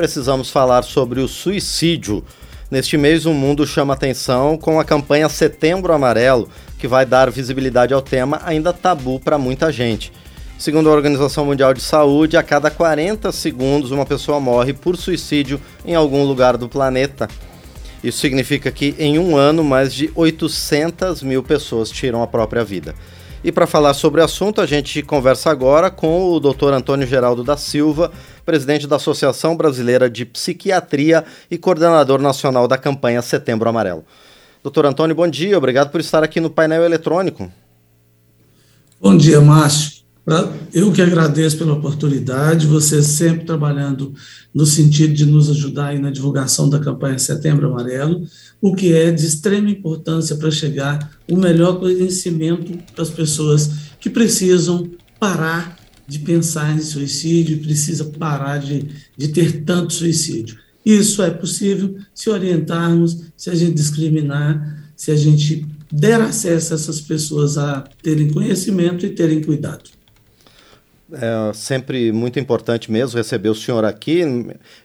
precisamos falar sobre o suicídio. Neste mês, o mundo chama atenção com a campanha Setembro Amarelo, que vai dar visibilidade ao tema ainda tabu para muita gente. Segundo a Organização Mundial de Saúde, a cada 40 segundos uma pessoa morre por suicídio em algum lugar do planeta. Isso significa que em um ano mais de 800 mil pessoas tiram a própria vida. E para falar sobre o assunto, a gente conversa agora com o Dr. Antônio Geraldo da Silva, presidente da Associação Brasileira de Psiquiatria e coordenador nacional da campanha Setembro Amarelo. Doutor Antônio, bom dia, obrigado por estar aqui no painel eletrônico. Bom dia, Márcio. Eu que agradeço pela oportunidade, você sempre trabalhando no sentido de nos ajudar aí na divulgação da campanha Setembro Amarelo, o que é de extrema importância para chegar o melhor conhecimento para as pessoas que precisam parar de pensar em suicídio, precisa parar de, de ter tanto suicídio. Isso é possível se orientarmos, se a gente discriminar, se a gente der acesso a essas pessoas a terem conhecimento e terem cuidado. É sempre muito importante mesmo receber o senhor aqui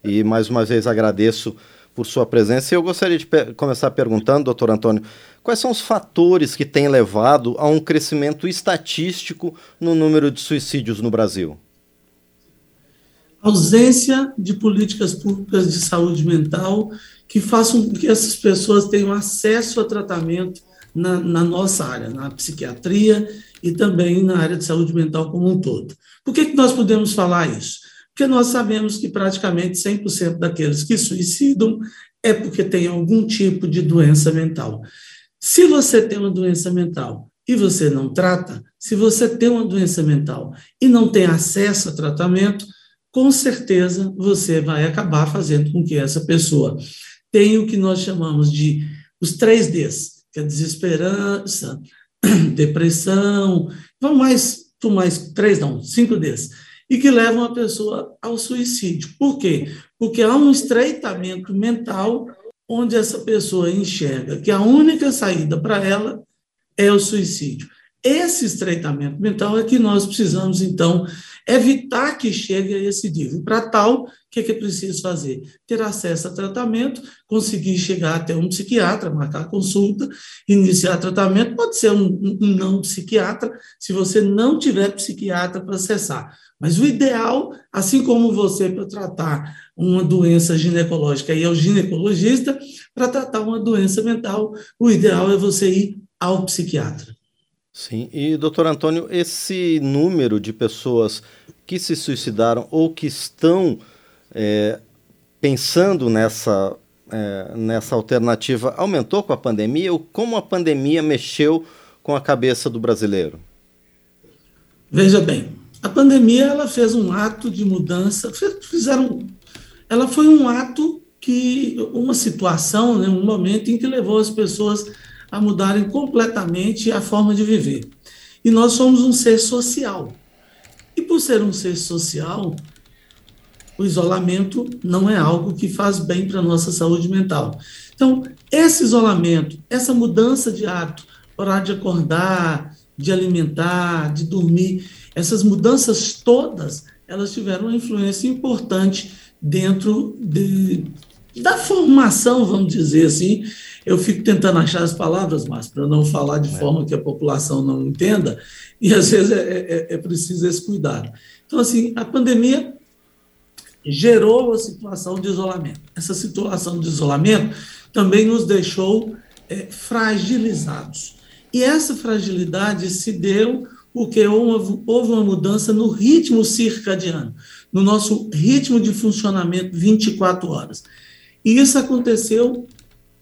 e mais uma vez agradeço por sua presença. Eu gostaria de começar perguntando, doutor Antônio, quais são os fatores que têm levado a um crescimento estatístico no número de suicídios no Brasil? Ausência de políticas públicas de saúde mental que façam com que essas pessoas tenham acesso a tratamento na, na nossa área, na psiquiatria e também na área de saúde mental como um todo. Por que, que nós podemos falar isso? Porque nós sabemos que praticamente 100% daqueles que suicidam é porque tem algum tipo de doença mental. Se você tem uma doença mental e você não trata, se você tem uma doença mental e não tem acesso a tratamento, com certeza você vai acabar fazendo com que essa pessoa tenha o que nós chamamos de os três Ds, que é desesperança, depressão, vão mais tu mais três, não, cinco desses, e que levam a pessoa ao suicídio. Por quê? Porque há um estreitamento mental onde essa pessoa enxerga que a única saída para ela é o suicídio. Esse estreitamento mental é que nós precisamos, então, evitar que chegue a esse nível. Para tal, o que é, que é preciso fazer? Ter acesso a tratamento, conseguir chegar até um psiquiatra, marcar consulta, iniciar tratamento. Pode ser um, um não psiquiatra, se você não tiver psiquiatra para acessar. Mas o ideal, assim como você para tratar uma doença ginecológica e é o ginecologista, para tratar uma doença mental, o ideal é você ir ao psiquiatra. Sim, e doutor Antônio, esse número de pessoas que se suicidaram ou que estão é, pensando nessa, é, nessa alternativa aumentou com a pandemia ou como a pandemia mexeu com a cabeça do brasileiro? Veja bem, a pandemia ela fez um ato de mudança, fizeram, ela foi um ato que, uma situação, né, um momento em que levou as pessoas a mudarem completamente a forma de viver. E nós somos um ser social. E por ser um ser social, o isolamento não é algo que faz bem para a nossa saúde mental. Então, esse isolamento, essa mudança de hábito, horário de acordar, de alimentar, de dormir, essas mudanças todas, elas tiveram uma influência importante dentro de, da formação, vamos dizer assim, eu fico tentando achar as palavras, mas para não falar de é. forma que a população não entenda, e às vezes é, é, é, é preciso esse cuidado. Então, assim, a pandemia gerou a situação de isolamento. Essa situação de isolamento também nos deixou é, fragilizados. E essa fragilidade se deu porque houve, houve uma mudança no ritmo circadiano, no nosso ritmo de funcionamento 24 horas. E isso aconteceu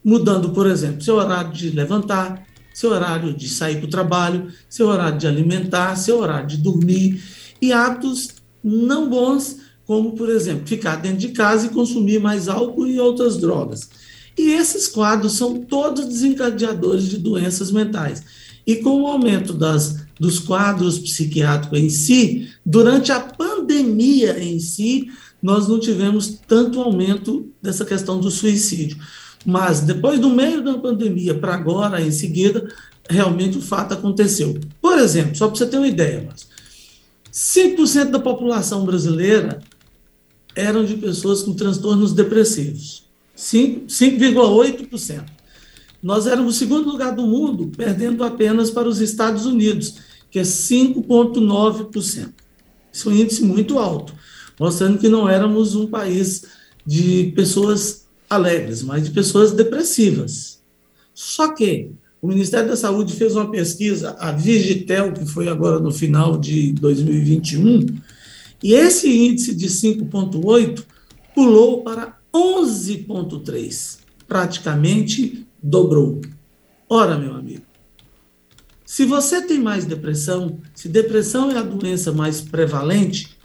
mudando, por exemplo, seu horário de levantar, seu horário de sair para o trabalho, seu horário de alimentar, seu horário de dormir, e hábitos não bons, como, por exemplo, ficar dentro de casa e consumir mais álcool e outras drogas. E esses quadros são todos desencadeadores de doenças mentais. E com o aumento das, dos quadros psiquiátricos em si, durante a pandemia em si, nós não tivemos tanto aumento dessa questão do suicídio. Mas depois do meio da pandemia para agora, em seguida, realmente o fato aconteceu. Por exemplo, só para você ter uma ideia, mas 5% da população brasileira eram de pessoas com transtornos depressivos, 5,8%. Nós éramos o segundo lugar do mundo, perdendo apenas para os Estados Unidos, que é 5,9%. Isso é um índice muito alto, mostrando que não éramos um país de pessoas alegres, mas de pessoas depressivas. Só que o Ministério da Saúde fez uma pesquisa, a Vigitel, que foi agora no final de 2021, e esse índice de 5,8 pulou para 11,3, praticamente dobrou. Ora, meu amigo, se você tem mais depressão, se depressão é a doença mais prevalente,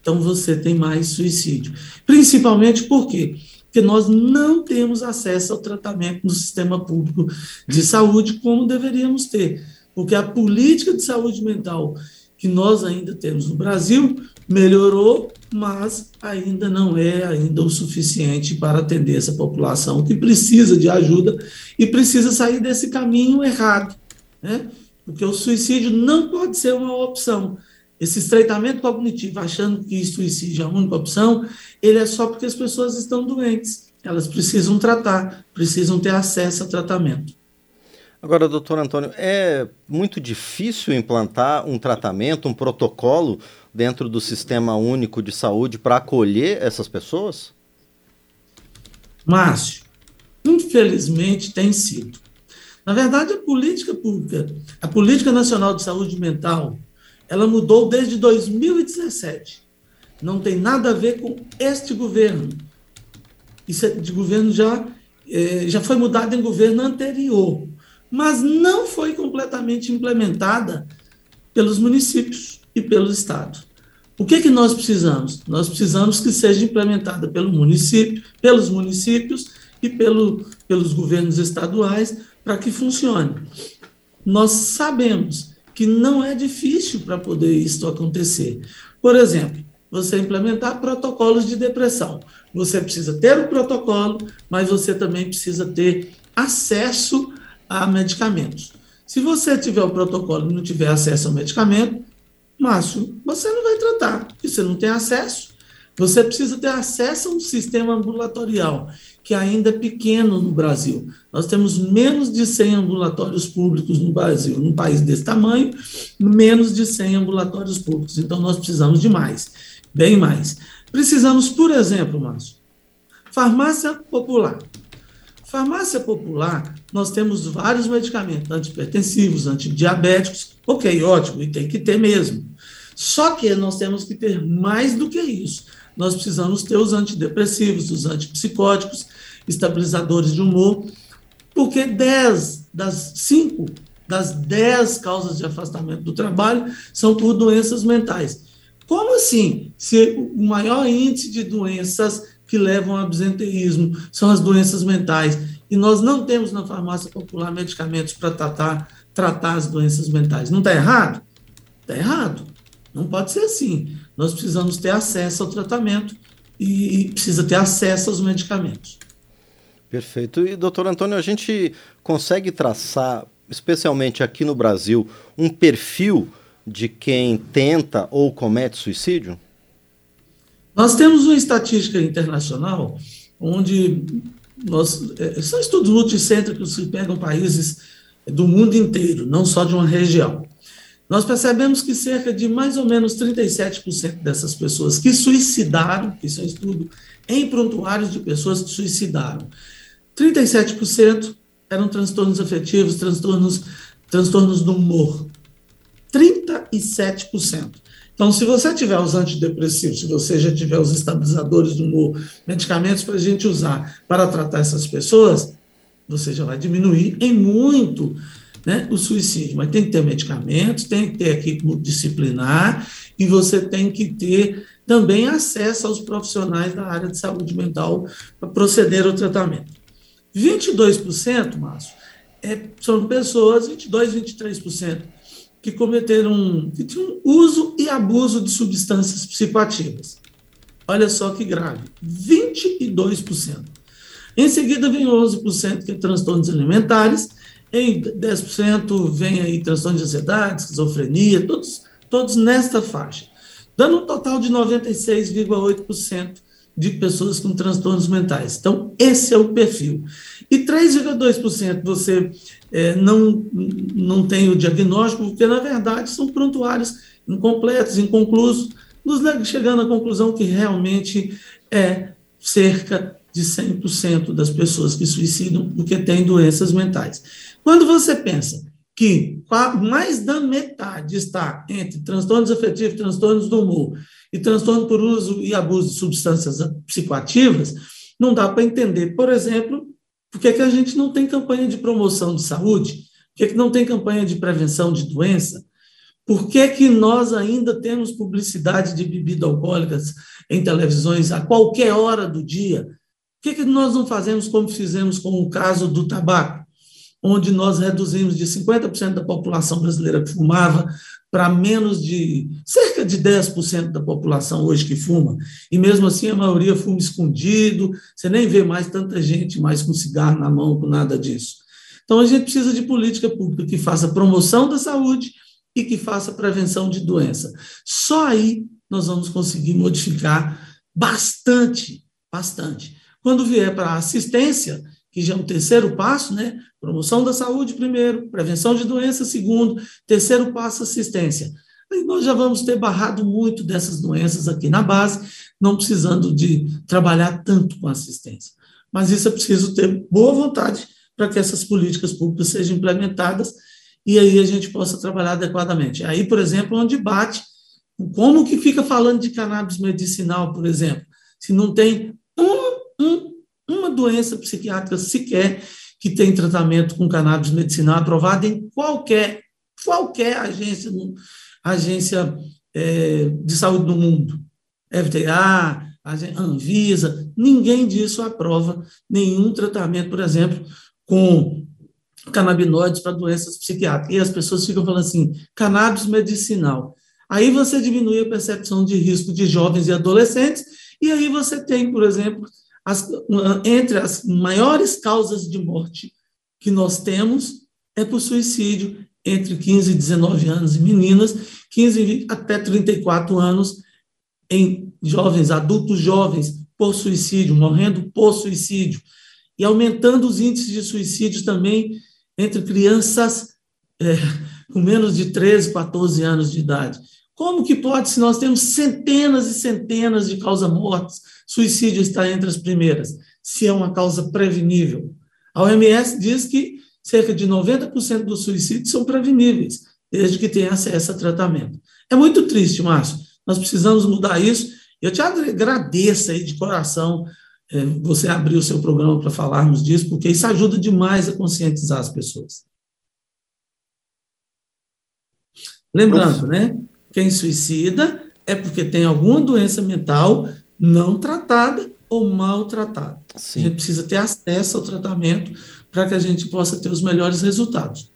então você tem mais suicídio. Principalmente por quê? Porque nós não temos acesso ao tratamento no sistema público de saúde como deveríamos ter. Porque a política de saúde mental que nós ainda temos no Brasil melhorou, mas ainda não é ainda o suficiente para atender essa população que precisa de ajuda e precisa sair desse caminho errado, né? Porque o suicídio não pode ser uma opção. Esse estreitamento cognitivo, achando que suicídio é a única opção, ele é só porque as pessoas estão doentes. Elas precisam tratar, precisam ter acesso a tratamento. Agora, doutor Antônio, é muito difícil implantar um tratamento, um protocolo dentro do Sistema Único de Saúde para acolher essas pessoas? Márcio, infelizmente tem sido. Na verdade, a política pública, a Política Nacional de Saúde Mental, ela mudou desde 2017. Não tem nada a ver com este governo. Isso é de governo já, é, já foi mudado em governo anterior, mas não foi completamente implementada pelos municípios e pelo Estado. O que, que nós precisamos? Nós precisamos que seja implementada pelo município, pelos municípios e pelo, pelos governos estaduais para que funcione. Nós sabemos que não é difícil para poder isso acontecer. Por exemplo, você implementar protocolos de depressão. Você precisa ter o protocolo, mas você também precisa ter acesso a medicamentos. Se você tiver o protocolo e não tiver acesso ao medicamento, Márcio, você não vai tratar, porque você não tem acesso. Você precisa ter acesso a um sistema ambulatorial que ainda é pequeno no Brasil. Nós temos menos de 100 ambulatórios públicos no Brasil. Num país desse tamanho, menos de 100 ambulatórios públicos. Então, nós precisamos de mais, bem mais. Precisamos, por exemplo, Márcio, farmácia popular. Farmácia popular, nós temos vários medicamentos antipertensivos, antidiabéticos. Ok, ótimo, e tem que ter mesmo. Só que nós temos que ter mais do que isso nós precisamos ter os antidepressivos, os antipsicóticos, estabilizadores de humor, porque 10 das 5 das 10 causas de afastamento do trabalho são por doenças mentais. Como assim? Se o maior índice de doenças que levam ao absenteísmo são as doenças mentais, e nós não temos na farmácia popular medicamentos para tratar, tratar as doenças mentais. Não está errado? Está errado. Não pode ser assim. Nós precisamos ter acesso ao tratamento e precisa ter acesso aos medicamentos. Perfeito. E, doutor Antônio, a gente consegue traçar, especialmente aqui no Brasil, um perfil de quem tenta ou comete suicídio? Nós temos uma estatística internacional onde nós, é, são estudos multicêntricos que pegam países do mundo inteiro, não só de uma região. Nós percebemos que cerca de mais ou menos 37% dessas pessoas que suicidaram, isso é um estudo em prontuários de pessoas que suicidaram, 37% eram transtornos afetivos, transtornos, transtornos do humor. 37%. Então, se você tiver os antidepressivos, se você já tiver os estabilizadores do humor, medicamentos para a gente usar para tratar essas pessoas, você já vai diminuir em muito né, o suicídio. Mas tem que ter medicamentos, tem que ter equipe multidisciplinar e você tem que ter também acesso aos profissionais da área de saúde mental para proceder ao tratamento. 22%, Márcio, é, são pessoas, 22, 23%, que cometeram que tinham uso e abuso de substâncias psicoativas. Olha só que grave, 22%. Em seguida vem 11% que é transtornos alimentares em 10% vem aí transtorno de ansiedade, esquizofrenia, todos, todos nesta faixa. dando um total de 96,8% de pessoas com transtornos mentais. Então, esse é o perfil. E 3,2% você é, não, não tem o diagnóstico, porque, na verdade, são prontuários incompletos, inconclusos, nos chegando à conclusão que realmente é cerca de 100% das pessoas que suicidam porque têm doenças mentais. Quando você pensa que mais da metade está entre transtornos afetivos, transtornos do humor e transtorno por uso e abuso de substâncias psicoativas, não dá para entender, por exemplo, por que, que a gente não tem campanha de promoção de saúde, por que, que não tem campanha de prevenção de doença, por que, que nós ainda temos publicidade de bebidas alcoólicas em televisões a qualquer hora do dia? Por que, que nós não fazemos como fizemos com o caso do tabaco? onde nós reduzimos de 50% da população brasileira que fumava para menos de cerca de 10% da população hoje que fuma, e mesmo assim a maioria fuma escondido, você nem vê mais tanta gente mais com cigarro na mão, com nada disso. Então a gente precisa de política pública que faça promoção da saúde e que faça prevenção de doença. Só aí nós vamos conseguir modificar bastante, bastante. Quando vier para a assistência, que já é o terceiro passo, né? Promoção da saúde, primeiro, prevenção de doenças, segundo, terceiro passo, assistência. Aí nós já vamos ter barrado muito dessas doenças aqui na base, não precisando de trabalhar tanto com assistência. Mas isso é preciso ter boa vontade para que essas políticas públicas sejam implementadas e aí a gente possa trabalhar adequadamente. Aí, por exemplo, onde bate, como que fica falando de cannabis medicinal, por exemplo, se não tem um, um doença psiquiátrica sequer que tem tratamento com cannabis medicinal aprovado em qualquer, qualquer agência, agência é, de saúde do mundo. FDA, Anvisa, ninguém disso aprova nenhum tratamento, por exemplo, com canabinoides para doenças psiquiátricas. E as pessoas ficam falando assim, cannabis medicinal. Aí você diminui a percepção de risco de jovens e adolescentes, e aí você tem, por exemplo, as, entre as maiores causas de morte que nós temos é por suicídio entre 15 e 19 anos em meninas, 15 até 34 anos em jovens, adultos jovens, por suicídio, morrendo por suicídio, e aumentando os índices de suicídio também entre crianças é, com menos de 13, 14 anos de idade. Como que pode, se nós temos centenas e centenas de causas-mortes, suicídio está entre as primeiras, se é uma causa prevenível? A OMS diz que cerca de 90% dos suicídios são preveníveis, desde que tenha acesso a tratamento. É muito triste, Márcio. Nós precisamos mudar isso. Eu te agradeço aí de coração é, você abrir o seu programa para falarmos disso, porque isso ajuda demais a conscientizar as pessoas. Lembrando, né? Quem suicida é porque tem alguma doença mental não tratada ou mal tratada. Sim. A gente precisa ter acesso ao tratamento para que a gente possa ter os melhores resultados.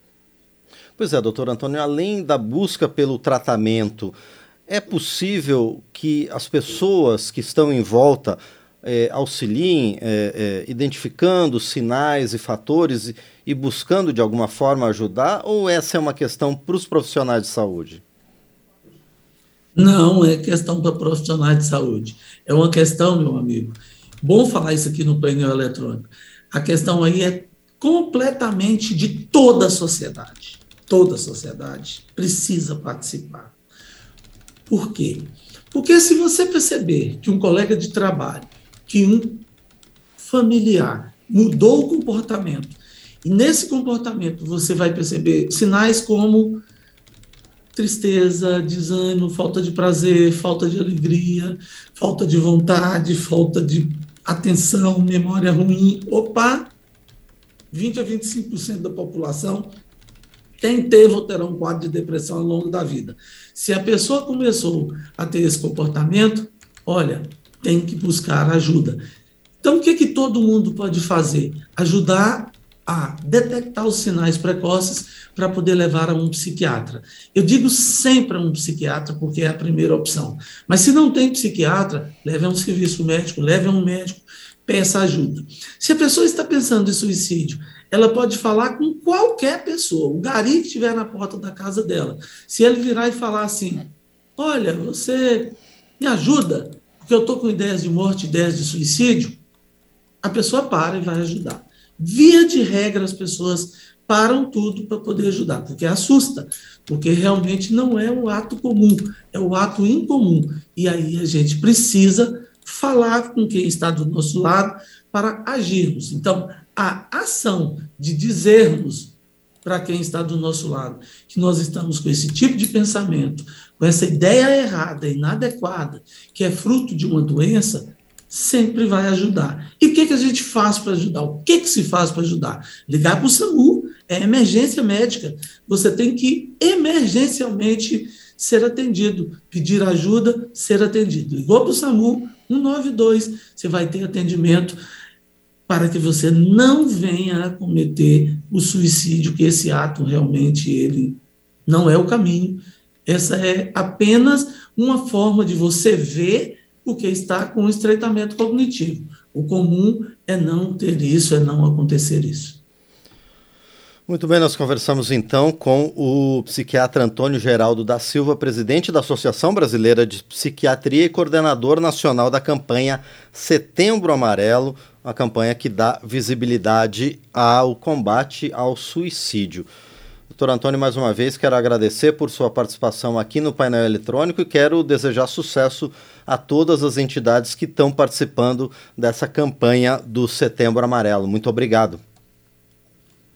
Pois é, doutor Antônio, além da busca pelo tratamento, é possível que as pessoas que estão em volta é, auxiliem, é, é, identificando sinais e fatores e, e buscando de alguma forma ajudar, ou essa é uma questão para os profissionais de saúde? Não é questão para profissionais de saúde. É uma questão, meu amigo. Bom falar isso aqui no painel eletrônico. A questão aí é completamente de toda a sociedade. Toda a sociedade precisa participar. Por quê? Porque se você perceber que um colega de trabalho, que um familiar mudou o comportamento, e nesse comportamento você vai perceber sinais como tristeza, desânimo, falta de prazer, falta de alegria, falta de vontade, falta de atenção, memória ruim. Opa! 20 a 25% da população tem teve ou terá um quadro de depressão ao longo da vida. Se a pessoa começou a ter esse comportamento, olha, tem que buscar ajuda. Então, o que, que todo mundo pode fazer? Ajudar a detectar os sinais precoces para poder levar a um psiquiatra. Eu digo sempre a um psiquiatra, porque é a primeira opção. Mas se não tem psiquiatra, leve a um serviço médico, leve a um médico, peça ajuda. Se a pessoa está pensando em suicídio, ela pode falar com qualquer pessoa, o gari que estiver na porta da casa dela. Se ele virar e falar assim, Olha, você me ajuda, porque eu estou com ideias de morte, ideias de suicídio. A pessoa para e vai ajudar. Via de regra, as pessoas param tudo para poder ajudar, porque assusta, porque realmente não é um ato comum, é um ato incomum. E aí a gente precisa falar com quem está do nosso lado para agirmos. Então, a ação de dizermos para quem está do nosso lado que nós estamos com esse tipo de pensamento, com essa ideia errada, inadequada, que é fruto de uma doença, sempre vai ajudar. E o que, que a gente faz para ajudar? O que, que se faz para ajudar? Ligar para o SAMU, é emergência médica. Você tem que emergencialmente ser atendido, pedir ajuda, ser atendido. Ligou para o SAMU, 192, você vai ter atendimento para que você não venha a cometer o suicídio, que esse ato realmente ele não é o caminho. Essa é apenas uma forma de você ver porque está com estreitamento cognitivo. O comum é não ter isso, é não acontecer isso. Muito bem, nós conversamos então com o psiquiatra Antônio Geraldo da Silva, presidente da Associação Brasileira de Psiquiatria e coordenador nacional da campanha Setembro Amarelo, uma campanha que dá visibilidade ao combate ao suicídio. Doutor Antônio, mais uma vez quero agradecer por sua participação aqui no painel eletrônico e quero desejar sucesso a todas as entidades que estão participando dessa campanha do Setembro Amarelo. Muito obrigado.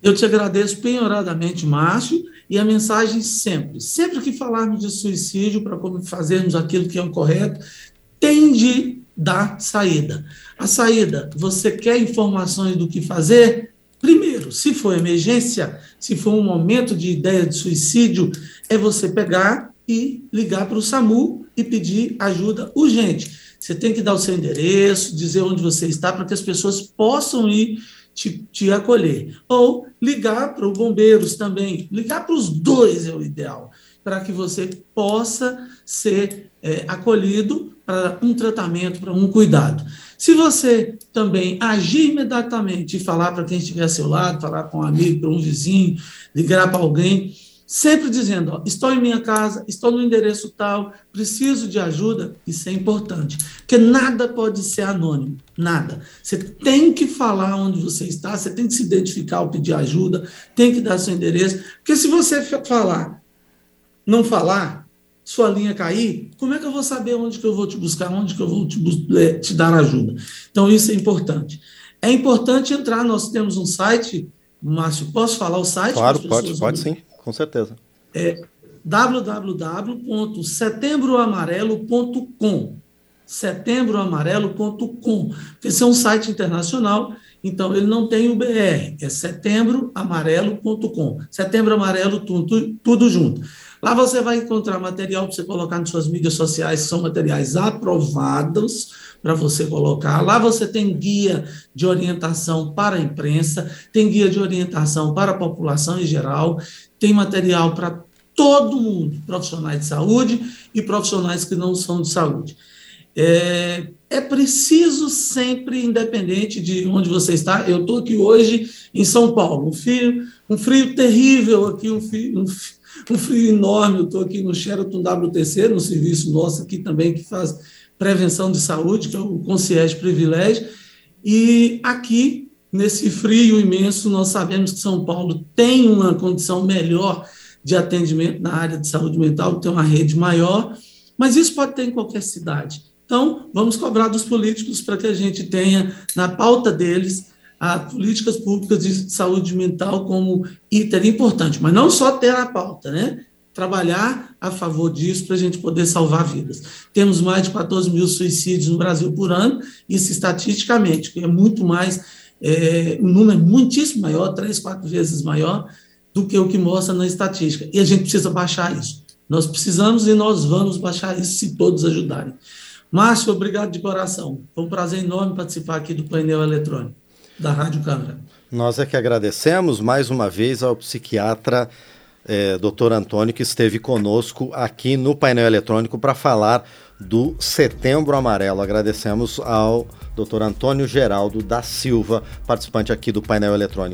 Eu te agradeço penhoradamente, Márcio, e a mensagem sempre, sempre que falarmos de suicídio, para fazermos aquilo que é o correto, tem de dar saída. A saída, você quer informações do que fazer? Se for emergência, se for um momento de ideia de suicídio, é você pegar e ligar para o SAMU e pedir ajuda urgente. Você tem que dar o seu endereço, dizer onde você está, para que as pessoas possam ir te, te acolher. Ou ligar para os bombeiros também. Ligar para os dois é o ideal, para que você possa ser é, acolhido para um tratamento, para um cuidado. Se você também agir imediatamente e falar para quem estiver ao seu lado, falar com um amigo, para um vizinho, ligar para alguém, sempre dizendo: ó, estou em minha casa, estou no endereço tal, preciso de ajuda, isso é importante. Porque nada pode ser anônimo, nada. Você tem que falar onde você está, você tem que se identificar ao pedir ajuda, tem que dar seu endereço. Porque se você falar, não falar, sua linha cair, como é que eu vou saber onde que eu vou te buscar, onde que eu vou te, é, te dar ajuda? Então, isso é importante. É importante entrar, nós temos um site, Márcio, posso falar o site? Claro, pode, pode sim, com certeza. É www.setembroamarelo.com setembroamarelo.com. Esse é um site internacional, então ele não tem o BR, é setembroamarelo.com. Setembro Amarelo, tudo, tudo junto. Lá você vai encontrar material para você colocar nas suas mídias sociais, são materiais aprovados para você colocar. Lá você tem guia de orientação para a imprensa, tem guia de orientação para a população em geral, tem material para todo mundo, profissionais de saúde e profissionais que não são de saúde. É, é preciso sempre, independente de onde você está, eu estou aqui hoje em São Paulo, um frio, um frio terrível aqui, um frio, um, um frio enorme. Eu estou aqui no Sheraton WTC, no serviço nosso aqui também, que faz prevenção de saúde, que é o Concierge Privilégio. E aqui, nesse frio imenso, nós sabemos que São Paulo tem uma condição melhor de atendimento na área de saúde mental, tem uma rede maior, mas isso pode ter em qualquer cidade. Então, vamos cobrar dos políticos para que a gente tenha na pauta deles a políticas públicas de saúde mental como item importante, mas não só ter a pauta, né? Trabalhar a favor disso para a gente poder salvar vidas. Temos mais de 14 mil suicídios no Brasil por ano, isso estatisticamente, que é muito mais, é, um número muitíssimo maior, três, quatro vezes maior do que o que mostra na estatística. E a gente precisa baixar isso. Nós precisamos e nós vamos baixar isso se todos ajudarem. Márcio, obrigado de coração. Foi um prazer enorme participar aqui do painel eletrônico da Rádio Câmara. Nós é que agradecemos mais uma vez ao psiquiatra é, Dr. Antônio, que esteve conosco aqui no painel eletrônico para falar do Setembro Amarelo. Agradecemos ao Dr. Antônio Geraldo da Silva, participante aqui do painel eletrônico.